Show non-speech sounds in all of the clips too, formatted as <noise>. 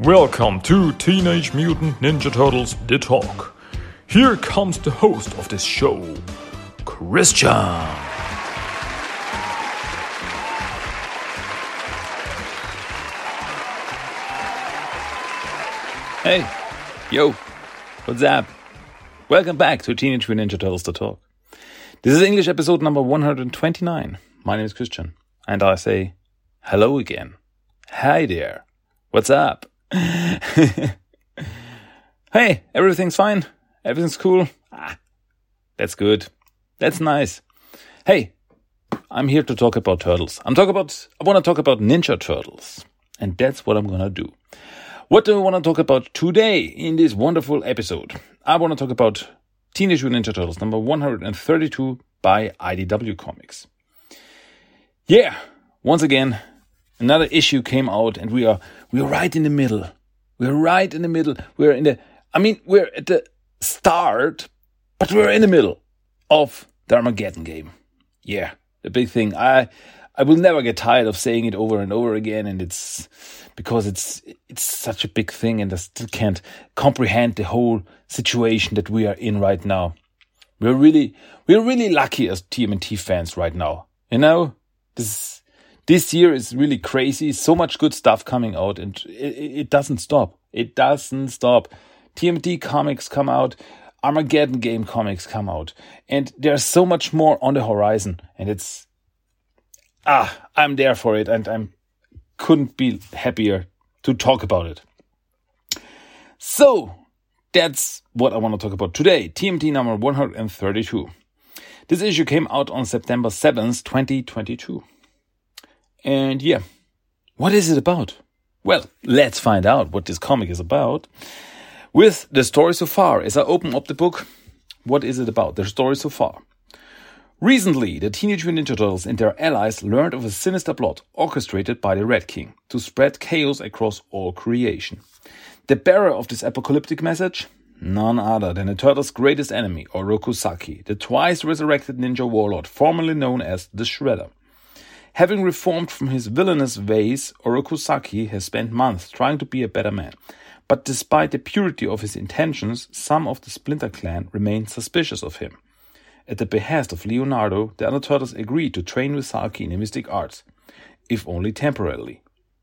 Welcome to Teenage Mutant Ninja Turtles The Talk. Here comes the host of this show, Christian. Hey, yo, what's up? Welcome back to Teenage Mutant Ninja Turtles The Talk. This is English episode number 129. My name is Christian, and I say hello again. Hi there. What's up? <laughs> hey, everything's fine. Everything's cool. Ah, that's good. That's nice. Hey, I'm here to talk about turtles. I'm talk about I want to talk about Ninja Turtles. And that's what I'm going to do. What do I want to talk about today in this wonderful episode? I want to talk about Teenage Mutant Ninja Turtles number 132 by IDW Comics. Yeah, once again, another issue came out and we are we are right in the middle. We're right in the middle. We're in the I mean, we're at the start, but we're in the middle of the Armageddon game. Yeah, the big thing. I I will never get tired of saying it over and over again, and it's because it's it's such a big thing, and I still can't comprehend the whole situation that we are in right now. We're really we're really lucky as TMNT fans right now. You know, this this year is really crazy. So much good stuff coming out, and it, it doesn't stop. It doesn't stop. TMNT comics come out. Armageddon game comics come out, and there's so much more on the horizon, and it's ah, I'm there for it, and I'm couldn't be happier to talk about it. So that's what I want to talk about today. TMT number 132. This issue came out on September 7th, 2022. And yeah, what is it about? Well, let's find out what this comic is about. With the story so far, as I open up the book, what is it about? The story so far. Recently, the Teenage Mutant Ninja Turtles and their allies learned of a sinister plot orchestrated by the Red King to spread chaos across all creation. The bearer of this apocalyptic message? None other than the Turtles' greatest enemy, Oroku Saki, the twice resurrected ninja warlord formerly known as the Shredder. Having reformed from his villainous ways, Oroku Saki has spent months trying to be a better man. But despite the purity of his intentions, some of the Splinter Clan remain suspicious of him. At the behest of Leonardo, the other turtles agreed to train with Saki in the mystic arts, if only temporarily.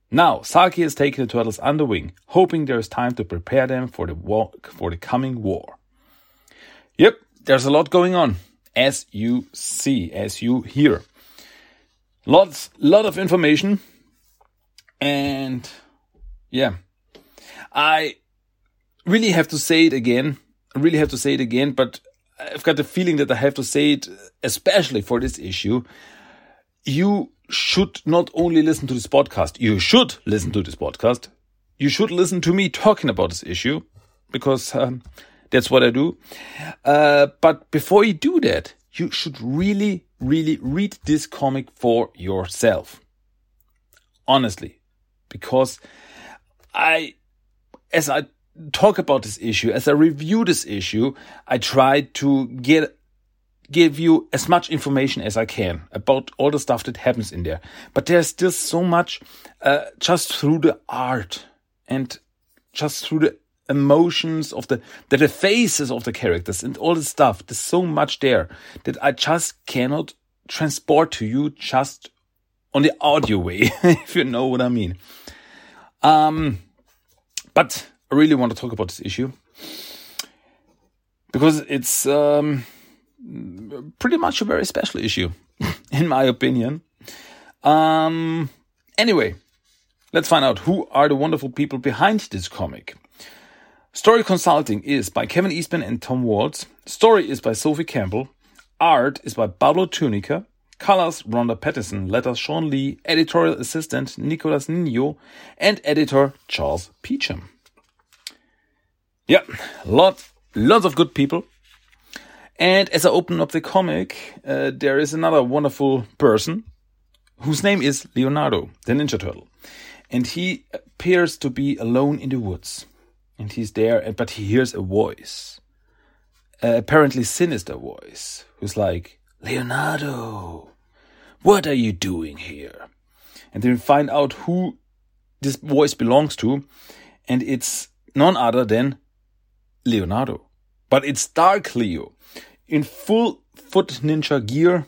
Now, Saki has taken the turtles under wing, hoping there is time to prepare them for the war, for the coming war. Yep, there's a lot going on, as you see, as you hear. Lots, lot of information, and yeah, I really have to say it again. I really have to say it again, but I've got the feeling that I have to say it, especially for this issue. You should not only listen to this podcast, you should listen to this podcast. You should listen to me talking about this issue because um, that's what I do. Uh, but before you do that, you should really, really read this comic for yourself. Honestly, because I, as I talk about this issue, as I review this issue, I try to get give you as much information as I can about all the stuff that happens in there. But there's still so much uh, just through the art and just through the emotions of the, the the faces of the characters and all the stuff. There's so much there that I just cannot transport to you just on the audio way, <laughs> if you know what I mean. Um, but I really want to talk about this issue because it's um, pretty much a very special issue, <laughs> in my opinion. Um, anyway, let's find out who are the wonderful people behind this comic. Story consulting is by Kevin Eastman and Tom Waltz. Story is by Sophie Campbell. Art is by Pablo Tunica. Colors Ronda Pattison. Letters Shawn Lee. Editorial assistant Nicolas Nino. And editor Charles Peacham. Yeah, lots, lots of good people. And as I open up the comic, uh, there is another wonderful person whose name is Leonardo, the Ninja Turtle. And he appears to be alone in the woods. And he's there, but he hears a voice, uh, apparently sinister voice, who's like, Leonardo, what are you doing here? And then find out who this voice belongs to. and it's none other than Leonardo. But it's Dark Leo in full foot ninja gear,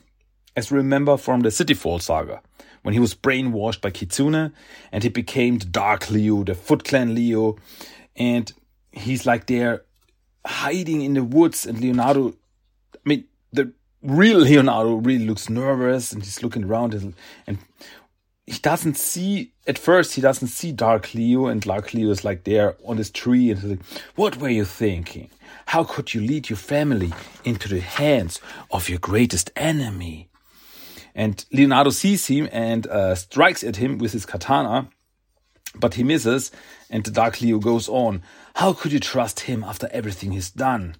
as remember from the Cityfall saga, when he was brainwashed by Kitsune and he became the Dark Leo, the Foot Clan Leo, and he's like there hiding in the woods, and Leonardo, I mean, the real Leonardo really looks nervous and he's looking around and, and he doesn't see at first he doesn't see Dark Leo and Dark Leo is like there on this tree and he's like, What were you thinking? How could you lead your family into the hands of your greatest enemy? And Leonardo sees him and uh, strikes at him with his katana, but he misses, and the Dark Leo goes on. How could you trust him after everything he's done?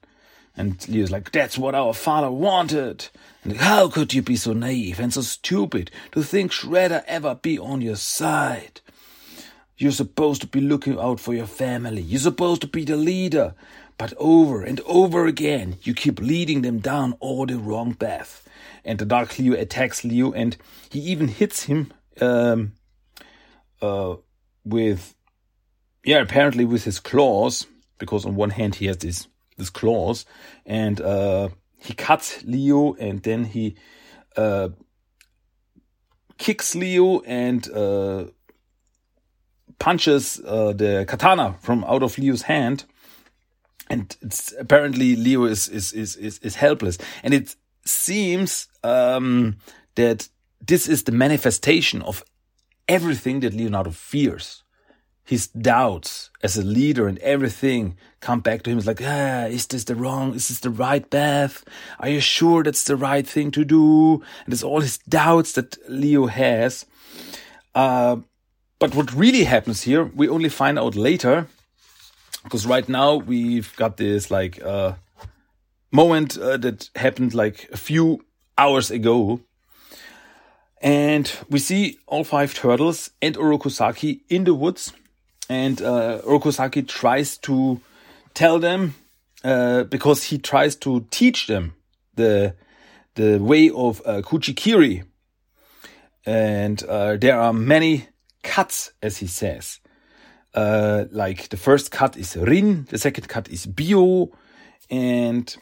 And Leo's like, That's what our father wanted. And how could you be so naive and so stupid to think Shredder ever be on your side? You're supposed to be looking out for your family. You're supposed to be the leader. But over and over again, you keep leading them down all the wrong path. And the Dark Leo attacks Leo, and he even hits him um, uh, with, yeah, apparently with his claws, because on one hand he has this this claws, and uh, he cuts Leo, and then he uh, kicks Leo and uh, punches uh, the katana from out of Leo's hand. And it's apparently Leo is is is is, is helpless, and it seems um, that this is the manifestation of everything that Leonardo fears. His doubts as a leader and everything come back to him. It's like, ah, is this the wrong? Is this the right path? Are you sure that's the right thing to do? And it's all his doubts that Leo has. Uh, but what really happens here, we only find out later because right now we've got this like uh, moment uh, that happened like a few hours ago and we see all five turtles and Orokusaki in the woods. And uh, Orokusaki tries to tell them uh, because he tries to teach them the the way of uh, kuchikiri. And uh, there are many cuts as he says. Uh, like the first cut is Rin, the second cut is Bio, and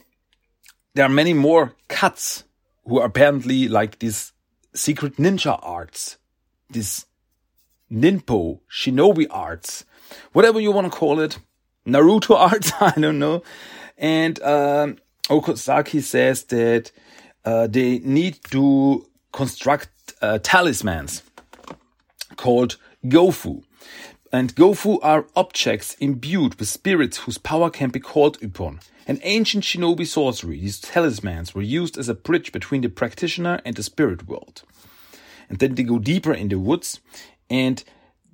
there are many more cuts who are apparently like these secret ninja arts, this ninpo, shinobi arts, whatever you want to call it, Naruto <laughs> arts, <laughs> I don't know. And um, says that uh, they need to construct uh, talismans called Gofu. And Gofu are objects imbued with spirits whose power can be called upon. An ancient shinobi sorcery, these talismans were used as a bridge between the practitioner and the spirit world. And then they go deeper in the woods, and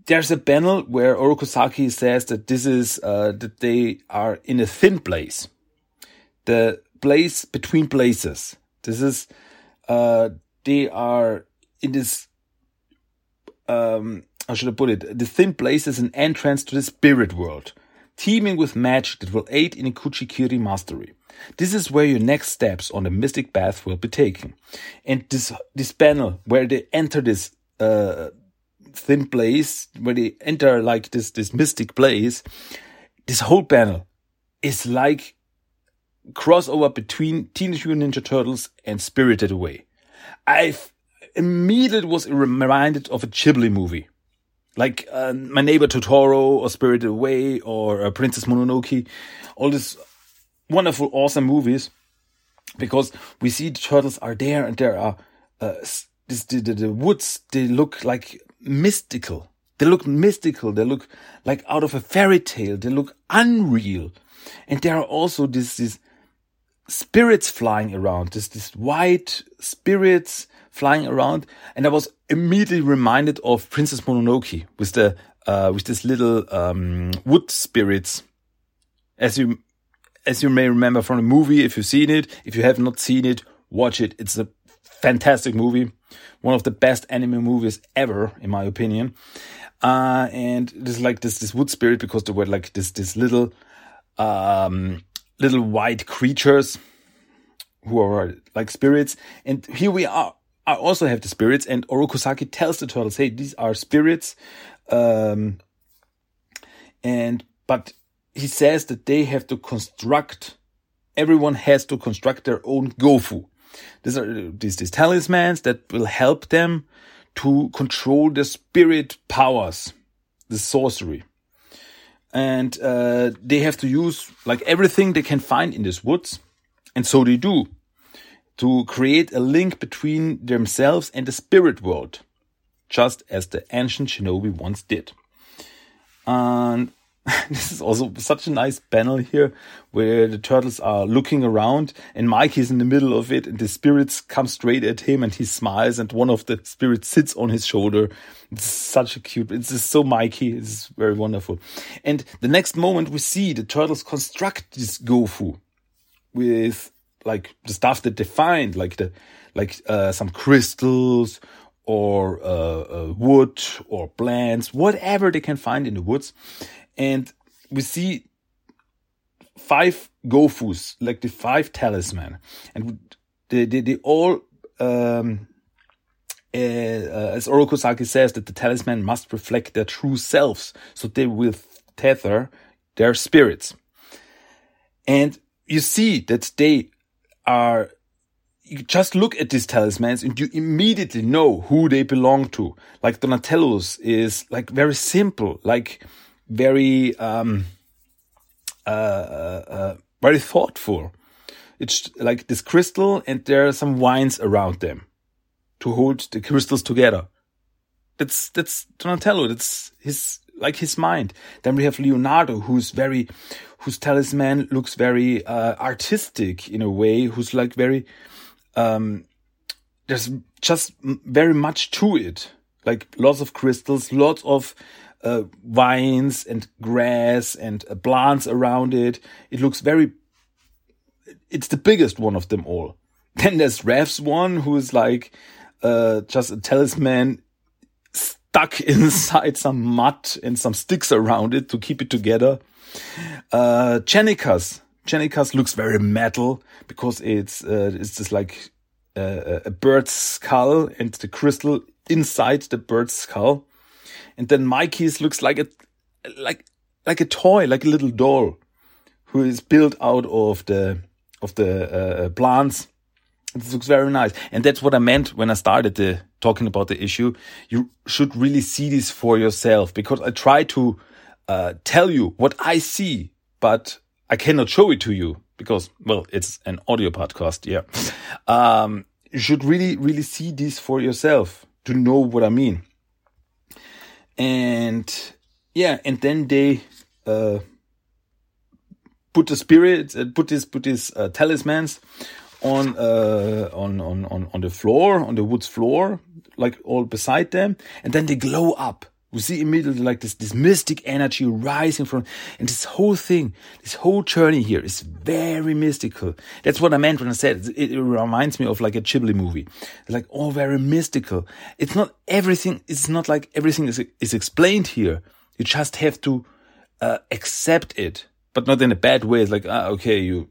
there's a panel where Orokusaki says that this is uh, that they are in a thin place, the place between places. This is uh, they are in this um, how should I put it? The thin place is an entrance to the spirit world, teeming with magic that will aid in Kuchikiri mastery. This is where your next steps on the mystic path will be taken. And this this panel where they enter this uh, thin place, where they enter like this this mystic place, this whole panel is like crossover between Teenage Mutant Ninja Turtles and Spirited Away. I immediately was reminded of a Ghibli movie like uh, My Neighbor Totoro or Spirited Away or uh, Princess Mononoke, all these wonderful, awesome movies, because we see the turtles are there and there are uh, this, the, the, the woods. They look like mystical. They look mystical. They look like out of a fairy tale. They look unreal, and there are also these these spirits flying around. This this white spirits flying around, and I was immediately reminded of Princess Mononoke with the uh, with this little um, wood spirits. As you as you may remember from the movie, if you've seen it, if you have not seen it, watch it. It's a fantastic movie, one of the best anime movies ever, in my opinion. Uh, and there's like this this wood spirit because there were like this this little um, little white creatures who are like spirits, and here we are I also have the spirits, and Orokusaki tells the turtles, "Hey, these are spirits, um, And, but he says that they have to construct, everyone has to construct their own Gofu. These are these, these talismans that will help them to control the spirit powers, the sorcery. And uh, they have to use like everything they can find in these woods. And so they do to create a link between themselves and the spirit world, just as the ancient shinobi once did. And <laughs> this is also such a nice panel here where the turtles are looking around and Mikey's in the middle of it and the spirits come straight at him and he smiles and one of the spirits sits on his shoulder. It's such a cute, it's just so Mikey. It's very wonderful. And the next moment we see the turtles construct this Gofu with like the stuff that they find, like the, like, uh, some crystals or, uh, uh, wood or plants, whatever they can find in the woods and we see five gofus, like the five talisman, and they they, they all. Um, uh, uh, as Oroku Saki says, that the talisman must reflect their true selves, so they will tether their spirits. And you see that they are you just look at these talismans and you immediately know who they belong to. Like Donatello's is like very simple, like very um, uh, uh, uh, very thoughtful. It's like this crystal, and there are some wines around them to hold the crystals together. That's that's Donatello. That's his like his mind. Then we have Leonardo, who's very, whose talisman looks very uh, artistic in a way. Who's like very, um, there's just very much to it. Like lots of crystals, lots of uh, vines and grass and uh, plants around it. It looks very, it's the biggest one of them all. <laughs> Then there's Raph's one who is like, uh, just a talisman stuck <laughs> inside some mud and some sticks around it to keep it together. Uh, Jennika's, Jennika's looks very metal because it's, uh, it's just like, uh, a bird's skull and the crystal inside the bird's skull and then Mikey's looks like a like like a toy, like a little doll, who is built out of the of the uh, plants. It looks very nice, and that's what I meant when I started the talking about the issue. You should really see this for yourself because I try to uh, tell you what I see, but I cannot show it to you because well, it's an audio podcast. Yeah, um, you should really really see this for yourself to know what I mean and yeah, and then they uh, put the spirits, uh, put this, put these uh, talismans on uh, on on on on the floor, on the wood's floor, like all beside them, and then they glow up. We see immediately like this, this mystic energy rising from, and this whole thing, this whole journey here is very mystical. That's what I meant when I said it, it reminds me of like a Ghibli movie. It's like all very mystical. It's not everything, it's not like everything is, is explained here. You just have to, uh, accept it, but not in a bad way. It's like, ah, okay, you,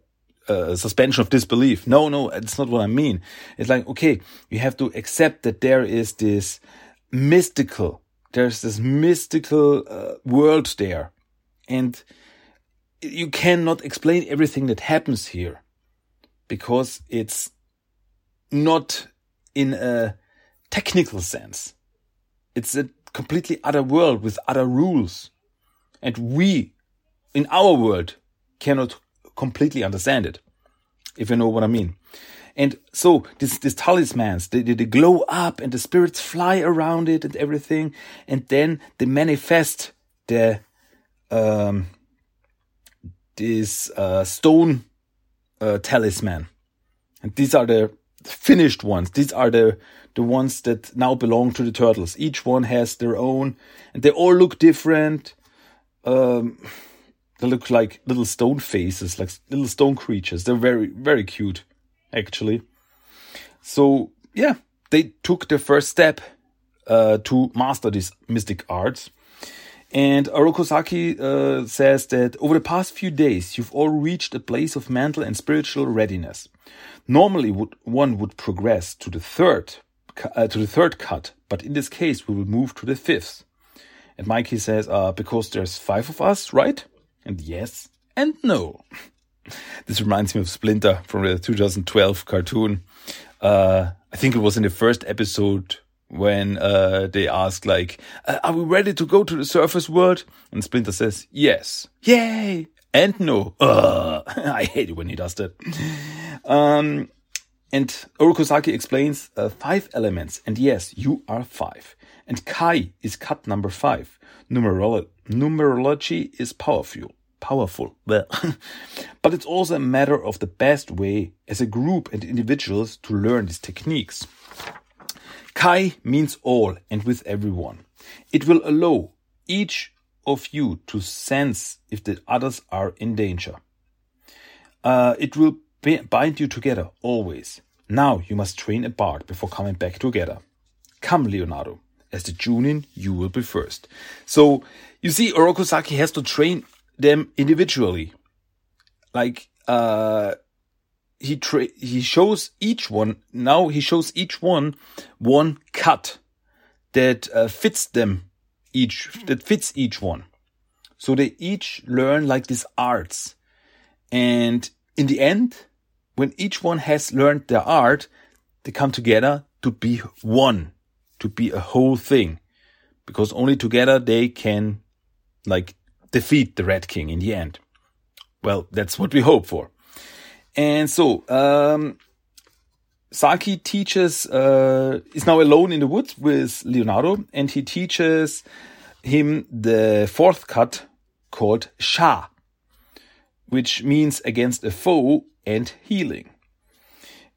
uh, suspension of disbelief. No, no, it's not what I mean. It's like, okay, you have to accept that there is this mystical there's this mystical uh, world there. And you cannot explain everything that happens here because it's not in a technical sense. It's a completely other world with other rules. And we, in our world, cannot completely understand it. If you know what I mean. And so this, this talismans, they, they, they glow up and the spirits fly around it and everything. And then they manifest the, um, this, uh, stone, uh, talisman. And these are the finished ones. These are the, the ones that now belong to the turtles. Each one has their own and they all look different. Um, they look like little stone faces, like little stone creatures. They're very, very cute actually. So yeah, they took the first step uh, to master these mystic arts. And Oroku Saki uh, says that over the past few days, you've all reached a place of mental and spiritual readiness. Normally, would, one would progress to the third, uh, to the third cut, but in this case, we will move to the fifth. And Mikey says, uh, because there's five of us, right? And yes and no. This reminds me of Splinter from the 2012 cartoon. Uh, I think it was in the first episode when uh, they ask like, uh, "Are we ready to go to the surface world?" And Splinter says, "Yes, yay!" And no, <laughs> I hate it when he does that. Um, and Orokusaki explains uh, five elements, and yes, you are five. And Kai is cut number five. Numerolo- numerology is powerful powerful. <laughs> but it's also a matter of the best way as a group and individuals to learn these techniques. Kai means all and with everyone. It will allow each of you to sense if the others are in danger. Uh, it will bind you together always. Now you must train apart before coming back together. Come, Leonardo. As the Junin, you will be first. So you see, Orokusaki has to train them individually. Like uh he tra- he shows each one now he shows each one one cut that uh, fits them each that fits each one. So they each learn like these arts. And in the end, when each one has learned their art, they come together to be one, to be a whole thing. Because only together they can like defeat the Red King in the end. Well, that's what we hope for. And so, um, Saki teaches, uh, is now alone in the woods with Leonardo, and he teaches him the fourth cut called Sha, which means against a foe and healing.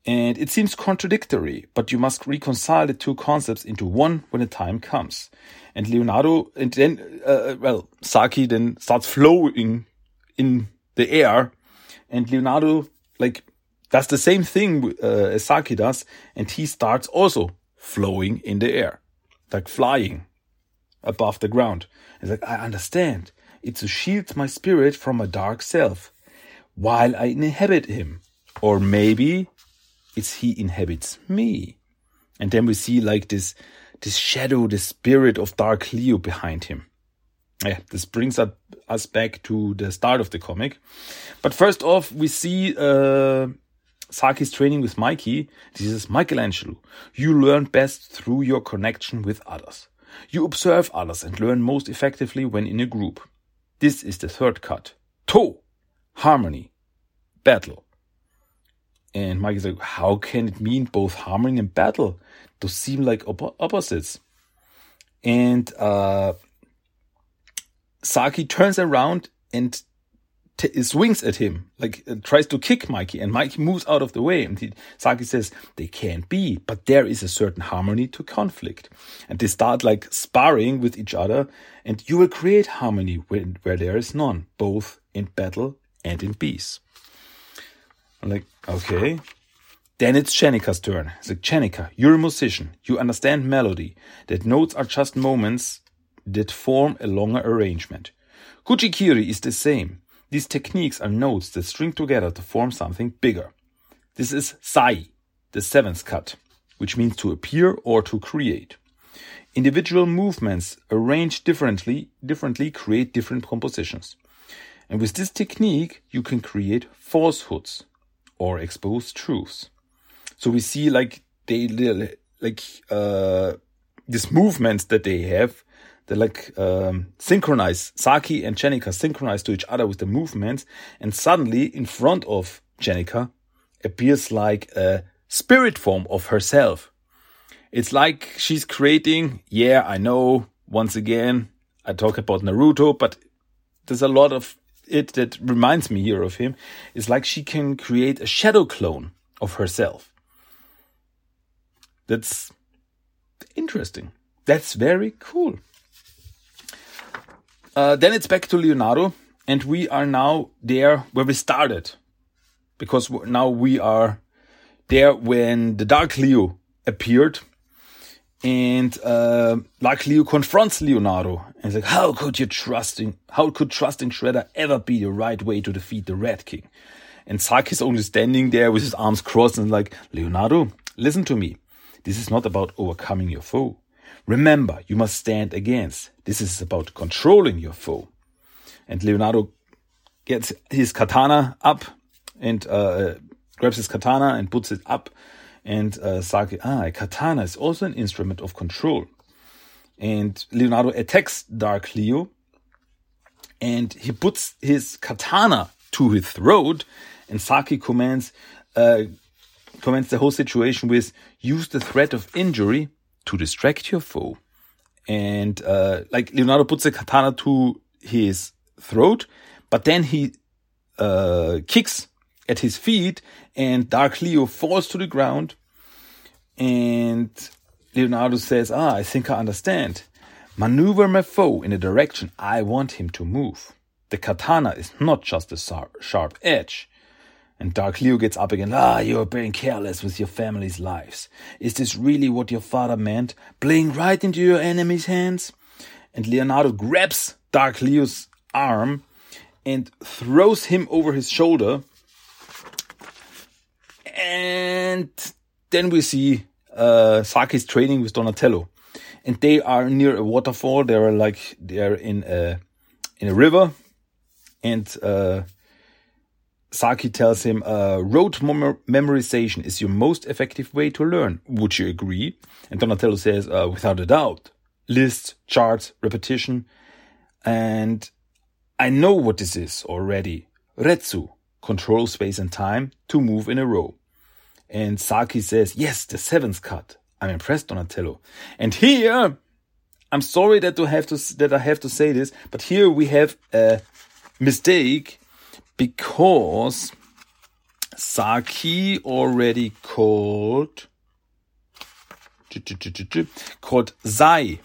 And it seems contradictory, but you must reconcile the two concepts into one when the time comes. And Leonardo, and then, uh, well, Saki then starts flowing in the air, and Leonardo, like, does the same thing uh, as Saki does, and he starts also flowing in the air, like flying above the ground. He's like, I understand. It's to shield my spirit from a dark self while I inhabit him. Or maybe it's he inhabits me. And then we see like this this shadow, the spirit of Dark Leo behind him. Yeah, this brings up, us back to the start of the comic. But first off, we see uh, Saki's training with Mikey. This is Michelangelo. You learn best through your connection with others. You observe others and learn most effectively when in a group. This is the third cut. To, harmony, battle. And Mike is like, how can it mean both harmony and battle? Those seem like op- opposites. And uh, Saki turns around and t- swings at him, like uh, tries to kick Mikey, and Mikey moves out of the way. And he, Saki says, they can't be, but there is a certain harmony to conflict. And they start like sparring with each other, and you will create harmony when, where there is none, both in battle and in peace. I'm like, okay. Then it's Jennika's turn. It's like, Jennika, you're a musician. You understand melody. That notes are just moments that form a longer arrangement. Kuchikiri is the same. These techniques are notes that string together to form something bigger. This is Zai, the seventh cut, which means to appear or to create. Individual movements arranged differently, differently create different compositions. And with this technique, you can create falsehoods, or expose truths. So we see like they like uh these movements that they have they like um, synchronize Saki and Jennika synchronize to each other with the movements, and suddenly in front of Jennika appears like a spirit form of herself. It's like she's creating. Yeah, I know. Once again, I talk about Naruto, but there's a lot of it that reminds me here of him is like she can create a shadow clone of herself. That's interesting. That's very cool. Uh, then it's back to Leonardo, and we are now there where we started, because now we are there when the Dark Leo appeared and uh, like Leo confronts Leonardo and he's like, "How could you trusting? How could trusting Shredder ever be the right way to defeat the Red King?" And Saki's only standing there with his arms crossed and like, "Leonardo, listen to me. This is not about overcoming your foe, Remember, you must stand against. This is about controlling your foe. And Leonardo gets his katana up and uh, grabs his katana and puts it up. And uh, Saki, ah, katana is also an instrument of control. And Leonardo attacks Dark Leo and he puts his katana to his throat. And Saki commands, uh, comments the whole situation with use the threat of injury to distract your foe. And uh, like Leonardo puts the katana to his throat, but then he uh, kicks at his feet, and Dark Leo falls to the ground. And Leonardo says, Ah, I think I understand. Maneuver my foe in the direction I want him to move. The katana is not just a sharp edge. And Dark Leo gets up again. Ah, you're being careless with your family's lives. Is this really what your father meant? Playing right into your enemy's hands? And Leonardo grabs Dark Leo's arm and throws him over his shoulder. And then we see uh, Saki's training with Donatello. And they are near a waterfall. They are like, they are in a, in a river. And, uh, Saki tells him, uh, rote mem memorization is your most effective way to learn. Would you agree? And Donatello says, uh, without a doubt. Lists, charts, repetition. And I know what this is already. Retsu, control space and time to move in a row. And Saki says, yes, the seventh cut. I'm impressed, Donatello. And here, I'm sorry that to have to, that I have to say this, but here we have a mistake because Saki already called, called Zai,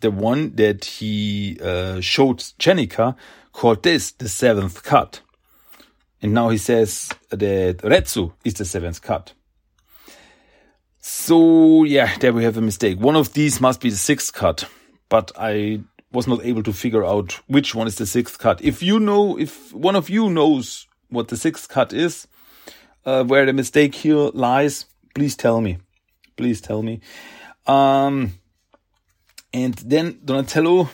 the one that he uh, showed Jennika, called this the seventh cut. And now he says that Retsu is the seventh cut. So yeah, there we have a mistake. One of these must be the sixth cut, but I was not able to figure out which one is the sixth cut. If you know, if one of you knows what the sixth cut is, uh, where the mistake here lies, please tell me. Please tell me. Um, and then Donatello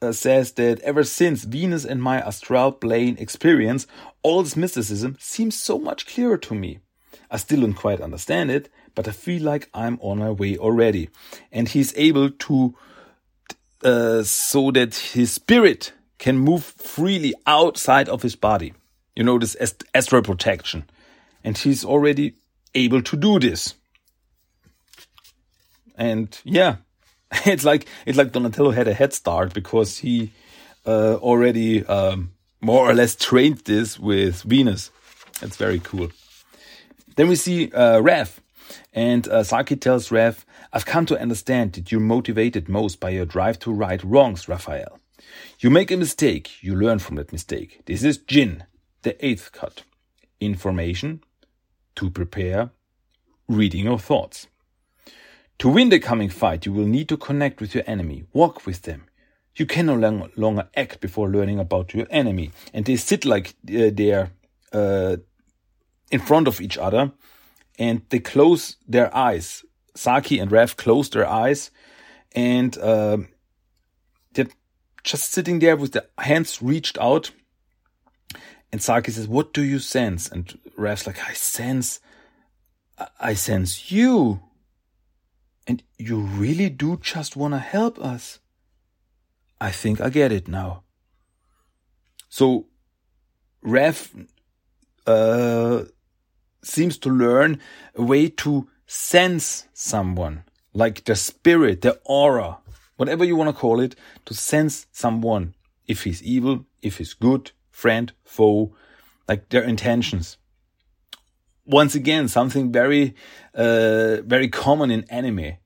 uh, says that ever since Venus and my astral plane experience, all this mysticism seems so much clearer to me. I still don't quite understand it, but I feel like I'm on my way already. And he's able to, uh, so that his spirit can move freely outside of his body. You know, this ast astral projection. And he's already able to do this. And yeah, <laughs> it's like, it's like Donatello had a head start because he, uh, already, um, more or less trained this with Venus. That's very cool. Then we see, uh, Raph and uh, Saki tells Raph, I've come to understand that you're motivated most by your drive to right wrongs, Raphael. You make a mistake, you learn from that mistake. This is Jin, the eighth cut. Information, to prepare, reading your thoughts. To win the coming fight, you will need to connect with your enemy, walk with them. You can no longer act before learning about your enemy. And they sit like uh, they're uh, in front of each other and they close their eyes. Saki and Raph close their eyes and uh, they're just sitting there with the hands reached out. And Saki says, What do you sense? And Raph's like, I sense, I sense you. And you really do just want to help us. I think I get it now. So Raph uh, seems to learn a way to sense someone, like the spirit, the aura, whatever you want to call it, to sense someone. If he's evil, if he's good, friend, foe, like their intentions. Once again, something very, uh, very common in anime.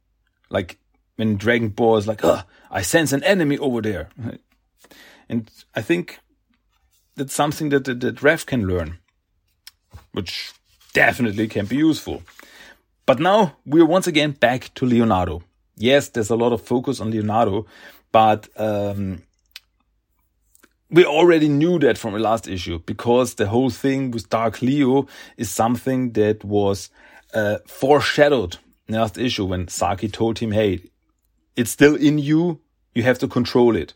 Like when Dragon Ball is like, oh, I sense an enemy over there. <laughs> And I think that's something that, that Raph can learn, which definitely can be useful. But now we're once again back to Leonardo. Yes, there's a lot of focus on Leonardo, but um, we already knew that from the last issue because the whole thing with Dark Leo is something that was uh, foreshadowed in the last issue when Saki told him, hey, it's still in you. You have to control it.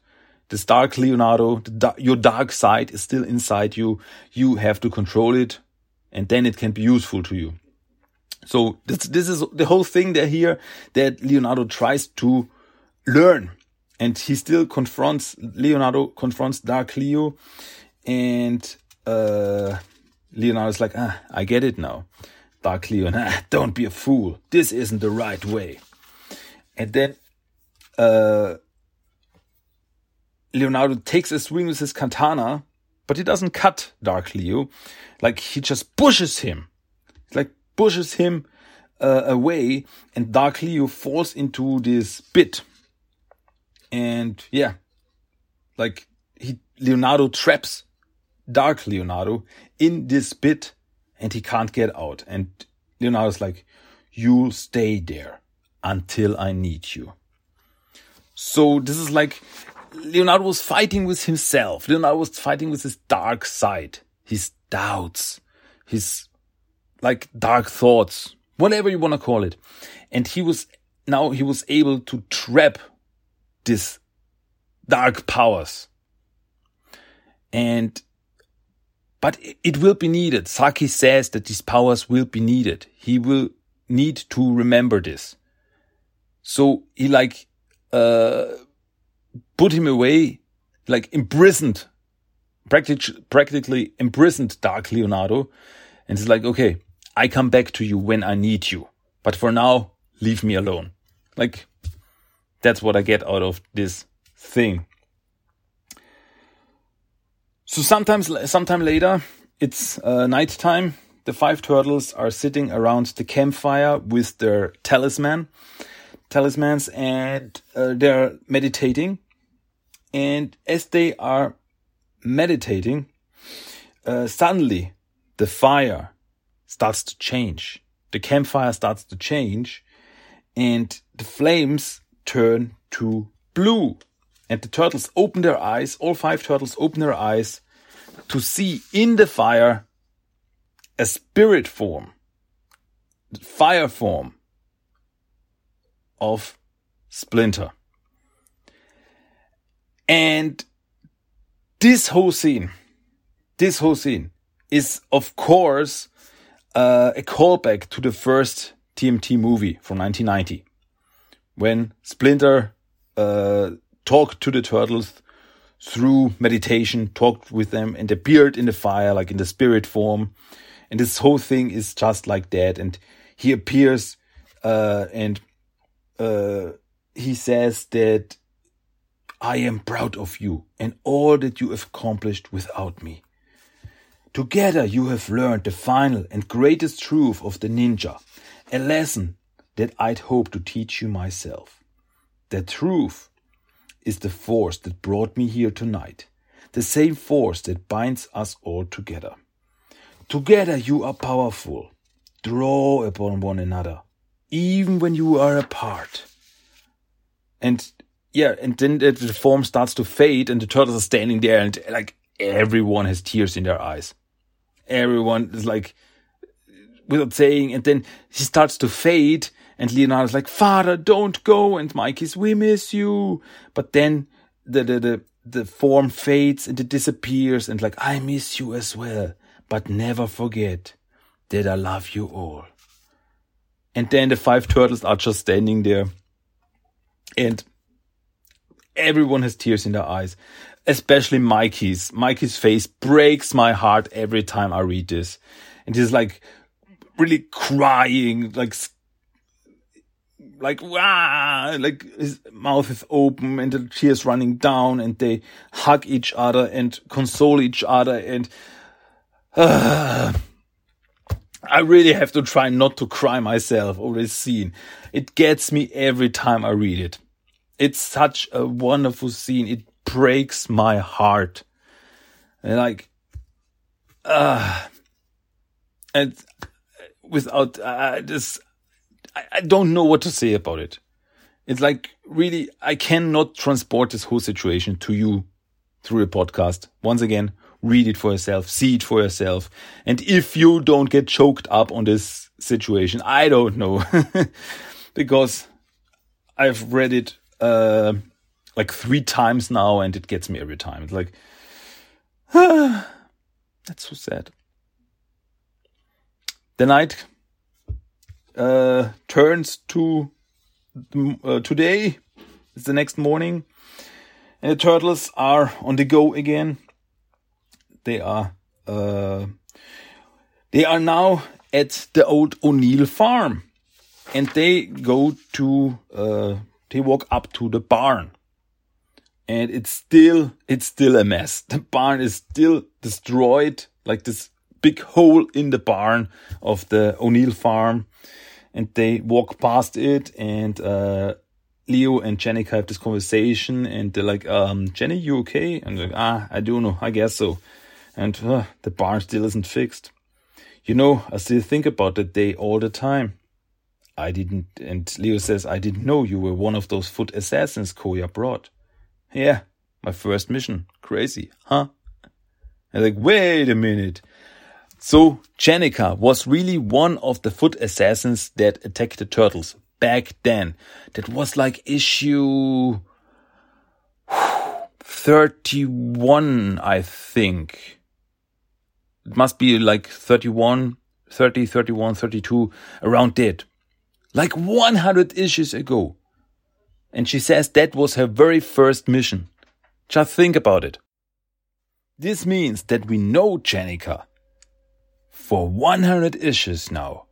This dark Leonardo, your dark side is still inside you. You have to control it and then it can be useful to you. So this, this is the whole thing there here that Leonardo tries to learn and he still confronts, Leonardo confronts Dark Leo and, uh, Leonardo's like, ah, I get it now. Dark Leo, ah, <laughs> don't be a fool. This isn't the right way. And then, uh, Leonardo takes a swing with his katana, but he doesn't cut Dark Leo. Like he just pushes him, like pushes him uh, away, and Dark Leo falls into this pit. And yeah, like he Leonardo traps Dark Leonardo in this pit, and he can't get out. And Leonardo's like, "You'll stay there until I need you." So this is like Leonardo was fighting with himself. Leonardo was fighting with his dark side, his doubts, his like dark thoughts, whatever you want to call it. And he was now he was able to trap this dark powers. And but it will be needed. Saki says that these powers will be needed. He will need to remember this. So he like uh put him away, like imprisoned, practically, practically imprisoned Dark Leonardo. And he's like, okay, I come back to you when I need you. But for now, leave me alone. Like, that's what I get out of this thing. So sometimes, sometime later, it's uh, nighttime. The five turtles are sitting around the campfire with their talisman, talismans, and uh, they're meditating. And as they are meditating, uh, suddenly the fire starts to change. The campfire starts to change and the flames turn to blue. And the turtles open their eyes, all five turtles open their eyes to see in the fire a spirit form, fire form of Splinter. And this whole scene, this whole scene is of course uh, a callback to the first TMT movie from 1990 when Splinter uh, talked to the turtles through meditation, talked with them and appeared in the fire, like in the spirit form. And this whole thing is just like that. And he appears uh, and uh, he says that I am proud of you and all that you have accomplished without me. Together you have learned the final and greatest truth of the ninja, a lesson that I'd hoped to teach you myself. The truth is the force that brought me here tonight, the same force that binds us all together. Together you are powerful. Draw upon one another, even when you are apart. And yeah, and then the form starts to fade, and the turtles are standing there, and like everyone has tears in their eyes. Everyone is like, without saying, and then he starts to fade, and Leonardo's like, "Father, don't go," and Mikey's, "We miss you," but then the the the, the form fades and it disappears, and like, "I miss you as well, but never forget that I love you all." And then the five turtles are just standing there, and everyone has tears in their eyes, especially Mikey's. Mikey's face breaks my heart every time I read this. And he's like really crying, like, like, wow, like his mouth is open and the tears running down and they hug each other and console each other. And, uh, <sighs> I really have to try not to cry myself over this scene. It gets me every time I read it. It's such a wonderful scene. It breaks my heart. And like, uh, and without I just, I, I don't know what to say about it. It's like really, I cannot transport this whole situation to you through a podcast. Once again, read it for yourself, see it for yourself. And if you don't get choked up on this situation, I don't know. <laughs> because I've read it uh, like three times now, and it gets me every time. It's like, ah, <sighs> that's so sad. The night uh, turns to uh, today. It's the next morning, and the turtles are on the go again. They are uh, they are now at the old O'Neill farm, and they go to uh, they walk up to the barn, and it's still it's still a mess. The barn is still destroyed, like this big hole in the barn of the O'Neill farm, and they walk past it, and uh, Leo and Jenny have this conversation, and they're like, um, "Jenny, you okay?" And like, "Ah, I don't know, I guess so." And uh, the barn still isn't fixed. You know, I still think about that day all the time. I didn't, and Leo says, I didn't know you were one of those foot assassins Koya brought. Yeah, my first mission. Crazy, huh? And like, wait a minute. So, Jennika was really one of the foot assassins that attacked the turtles back then. That was like issue 31, I think it must be like 31, 30, 31, 32, around that. Like 100 issues ago. And she says that was her very first mission. Just think about it. This means that we know Jennika for 100 issues now.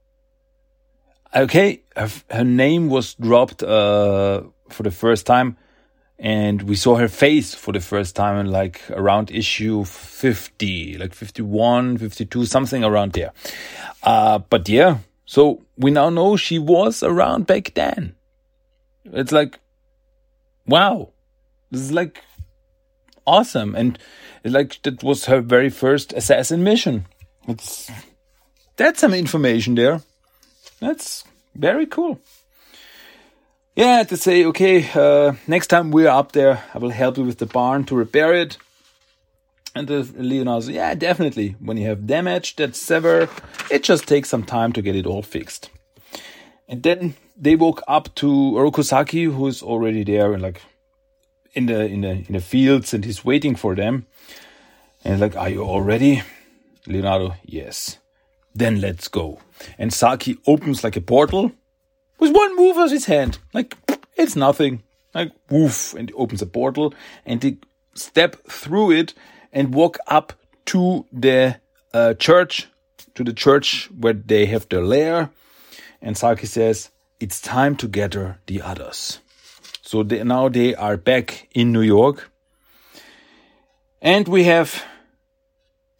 Okay, her, her name was dropped uh, for the first time and we saw her face for the first time in like around issue 50 like 51 52 something around there uh, but yeah so we now know she was around back then. It's like wow. This is like awesome. And like that was her very first assassin mission. It's that's some information there. That's very cool. Yeah, to say, okay, uh, next time we're up there, I will help you with the barn to repair it. And the Leonardo, yeah, definitely. When you have damage that's severe, it just takes some time to get it all fixed. And then they woke up to Oroku Saki, who's already there and like in the in the in the fields, and he's waiting for them. And like, are you all ready? Leonardo, yes. Then let's go. And Saki opens like a portal with one move of his hand. Like, it's nothing. Like, woof, and he opens a portal and they step through it and walk up to the uh, church, to the church where they have their lair. And Saki says, it's time to gather the others. So they, now they are back in New York. And we have,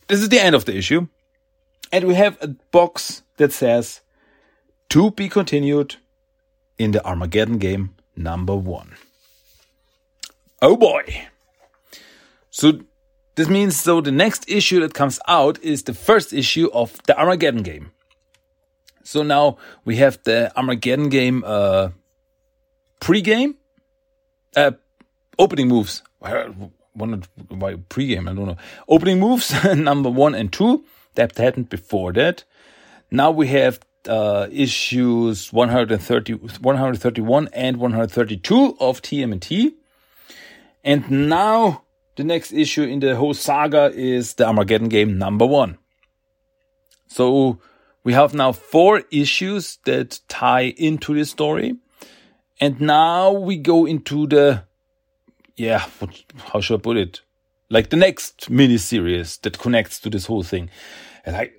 this is the end of the issue. And we have a box that says, to be continued in the Armageddon game number one. Oh boy! So this means so the next issue that comes out is the first issue of the Armageddon game. So now we have the Armageddon game uh, pre-game, uh, opening moves. Why pre-game? I don't know. Opening moves <laughs> number one and two that happened before that. Now we have uh, issues 130, 131 and 132 of TMNT. And now the next issue in the whole saga is the Armageddon game number one. So we have now four issues that tie into the story. And now we go into the, yeah, what, how should I put it? Like the next mini series that connects to this whole thing. And I,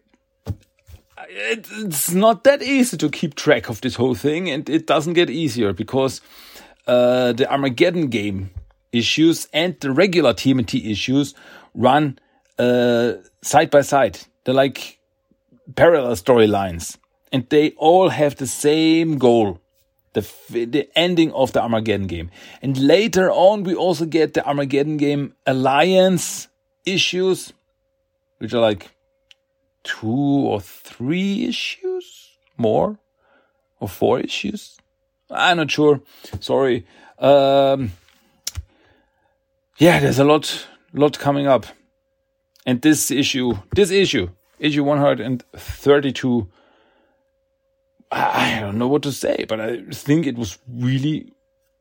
it's not that easy to keep track of this whole thing, and it doesn't get easier because uh, the Armageddon game issues and the regular TMNT issues run uh, side by side. They're like parallel storylines, and they all have the same goal. The, the ending of the Armageddon game. And later on, we also get the Armageddon game alliance issues, which are like two or three issues more or four issues. I'm not sure. Sorry. Um, yeah, there's a lot, lot coming up, and this issue, this issue, issue 132. I don't know what to say, but I think it was really,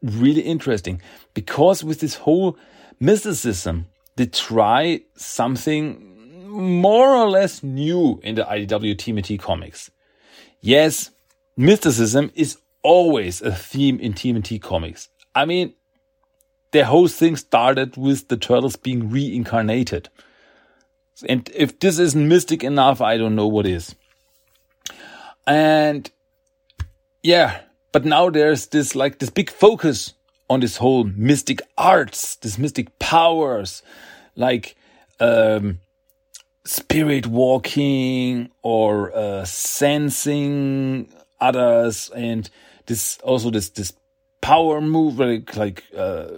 really interesting because with this whole mysticism, they try something more or less new in the IDW TMNT comics. Yes, mysticism is always a theme in TMNT comics. I mean, the whole thing started with the turtles being reincarnated. And if this isn't mystic enough, I don't know what is. And yeah, but now there's this like this big focus on this whole mystic arts, this mystic powers, like um, spirit walking or uh, sensing others, and this also this this power move like like uh,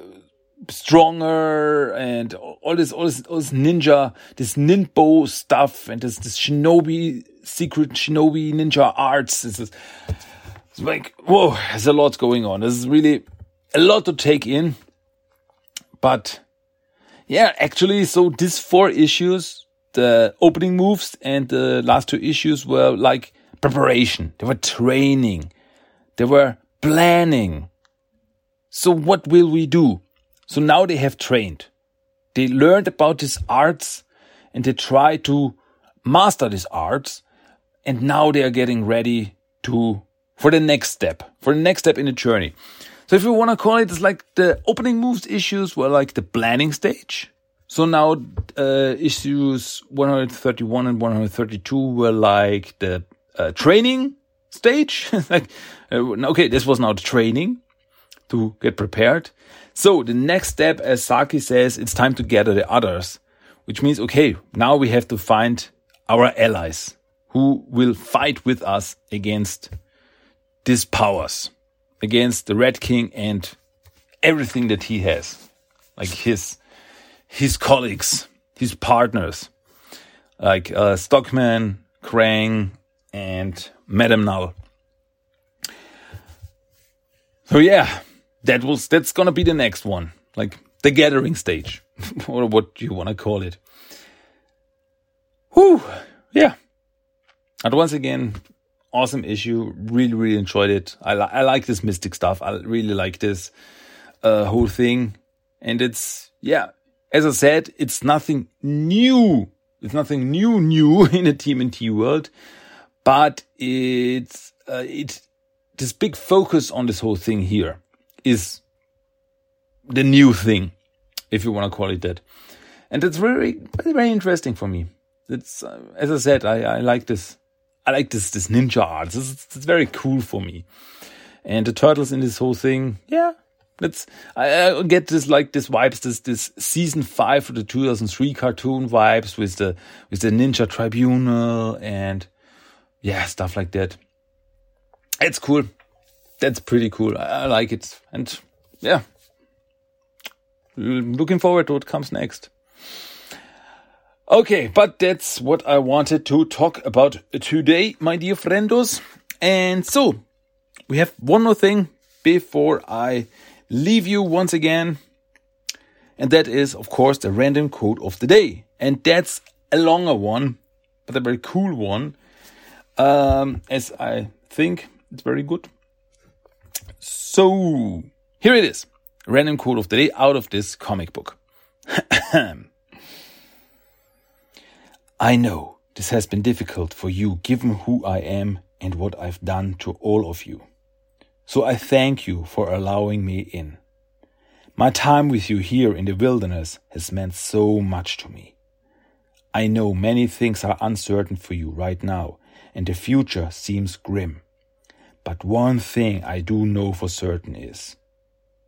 stronger and all this all this all this ninja this ninpo stuff and this this shinobi secret shinobi ninja arts. This is it's like whoa, there's a lot going on. This is really a lot to take in, but yeah, actually, so these four issues, the opening moves and the last two issues were like preparation. They were training. They were planning. So what will we do? So now they have trained. They learned about these arts and they try to master these arts. And now they are getting ready to, for the next step, for the next step in the journey. So if you want to call it, it's like the opening moves issues were like the planning stage. So now uh, issues 131 and 132 were like the uh, training stage. <laughs> like, uh, okay, this was now the training to get prepared. So the next step, as Saki says, it's time to gather the others, which means, okay, now we have to find our allies who will fight with us against these powers against the Red King and everything that he has, like his his colleagues, his partners, like uh, Stockman, Krang, and Madame Null. So yeah, that was that's gonna be the next one, like the gathering stage, <laughs> or what you want to call it. Whew, yeah. And once again, awesome issue. Really, really enjoyed it. I, li- I like this mystic stuff. I really like this uh, whole thing. And it's, yeah, as I said, it's nothing new. It's nothing new, new <laughs> in the TMNT world, but it's, uh, it, this big focus on this whole thing here is the new thing, if you want to call it that. And it's very, very interesting for me. It's, uh, as I said, I, I like this I like this this ninja art. Is, it's very cool for me. And the turtles in this whole thing, yeah, that's I, I, get this like this vibes, this this season five of the 2003 cartoon vibes with the with the Ninja Tribunal and yeah, stuff like that. It's cool. That's pretty cool. I, I like it, and yeah, looking forward to what comes next. Okay, but that's what I wanted to talk about today, my dear friendos. And so, we have one more thing before I leave you once again. And that is, of course, the random quote of the day. And that's a longer one, but a very cool one. Um, as I think it's very good. So, here it is. Random quote of the day out of this comic book. <clears throat> I know this has been difficult for you given who I am and what I've done to all of you. So I thank you for allowing me in. My time with you here in the wilderness has meant so much to me. I know many things are uncertain for you right now, and the future seems grim. But one thing I do know for certain is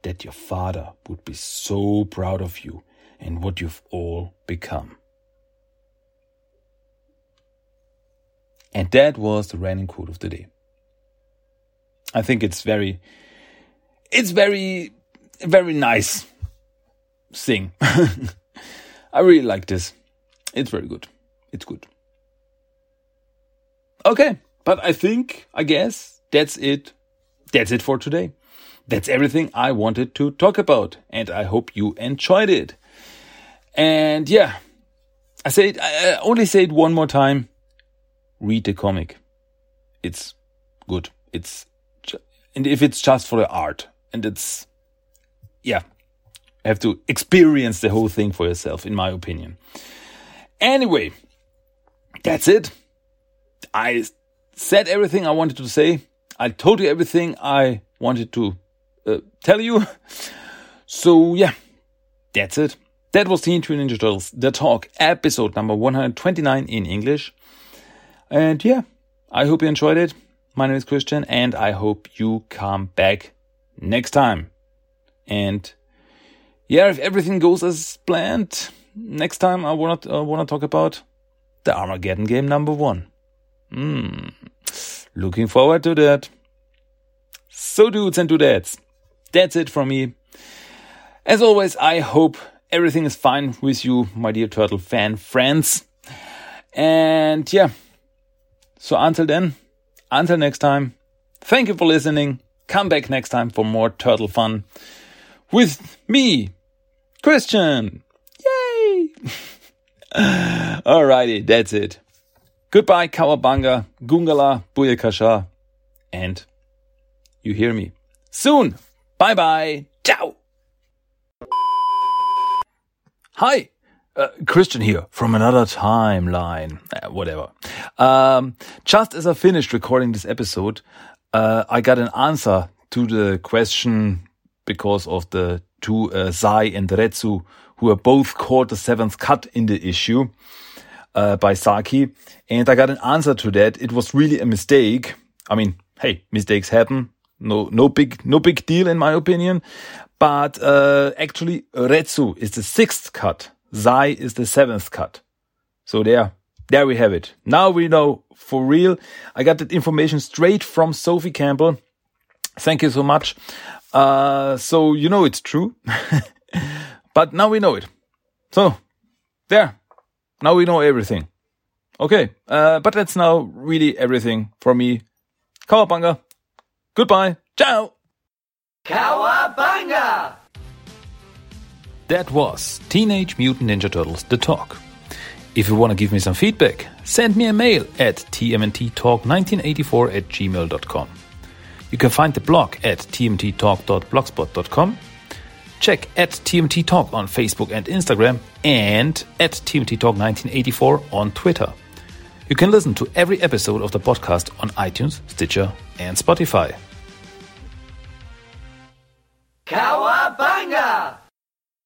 that your father would be so proud of you and what you've all become. And that was the random quote of the day. I think it's very, it's very, very nice thing. <laughs> I really like this. It's very good. It's good. Okay, but I think, I guess that's it. That's it for today. That's everything I wanted to talk about, and I hope you enjoyed it. And yeah, I say it, I only say it one more time read the comic. It's good. It's and if it's just for the art and it's yeah, have to experience the whole thing for yourself, in my opinion. Anyway, that's it. I said everything I wanted to say. I told you everything I wanted to uh, tell you. <laughs> So yeah, that's it. That was Teenage Mutant Ninja Turtles, The Talk, episode number 129 in English. And yeah, I hope you enjoyed it. My name is Christian and I hope you come back next time. And yeah, if everything goes as planned, next time I wanna uh, wanna talk about the Armageddon game number one. Hmm, looking forward to that. So, dudes and dudettes, that's it from me. As always, I hope everything is fine with you, my dear turtle fan friends. And yeah, so until then, until next time, thank you for listening. Come back next time for more turtle fun with me, Christian. Yay! <laughs> Alrighty, that's it. Goodbye, Cowabunga, Goongala, Booyakasha, and you hear me soon. Bye bye. Ciao. Hi. Uh, Christian here from another timeline. Uh, whatever. Um, just as I finished recording this episode, uh, I got an answer to the question because of the two uh, Zai and Retsu, who are both caught the seventh cut in the issue uh, by Saki, and I got an answer to that. It was really a mistake. I mean, hey, mistakes happen. No, no big, no big deal in my opinion. But uh, actually, Retsu is the sixth cut. Zai is the seventh cut. So there, there we have it. Now we know for real. I got that information straight from Sophie Campbell. Thank you so much. Uh, so you know it's true, <laughs> but now we know it. So there, now we know everything. Okay, uh, but that's now really everything for me. Cowabunga. Goodbye. Ciao. Cowabunga! That was Teenage Mutant Ninja Turtles The Talk. If you want to give me some feedback, send me a mail at tmnttalk1984 at gmail.com. You can find the blog at tmttalk.blogspot.com. Check at TMT Talk on Facebook and Instagram and at TMT Talk 1984 on Twitter. You can listen to every episode of the podcast on iTunes, Stitcher, and Spotify. Cowabunga!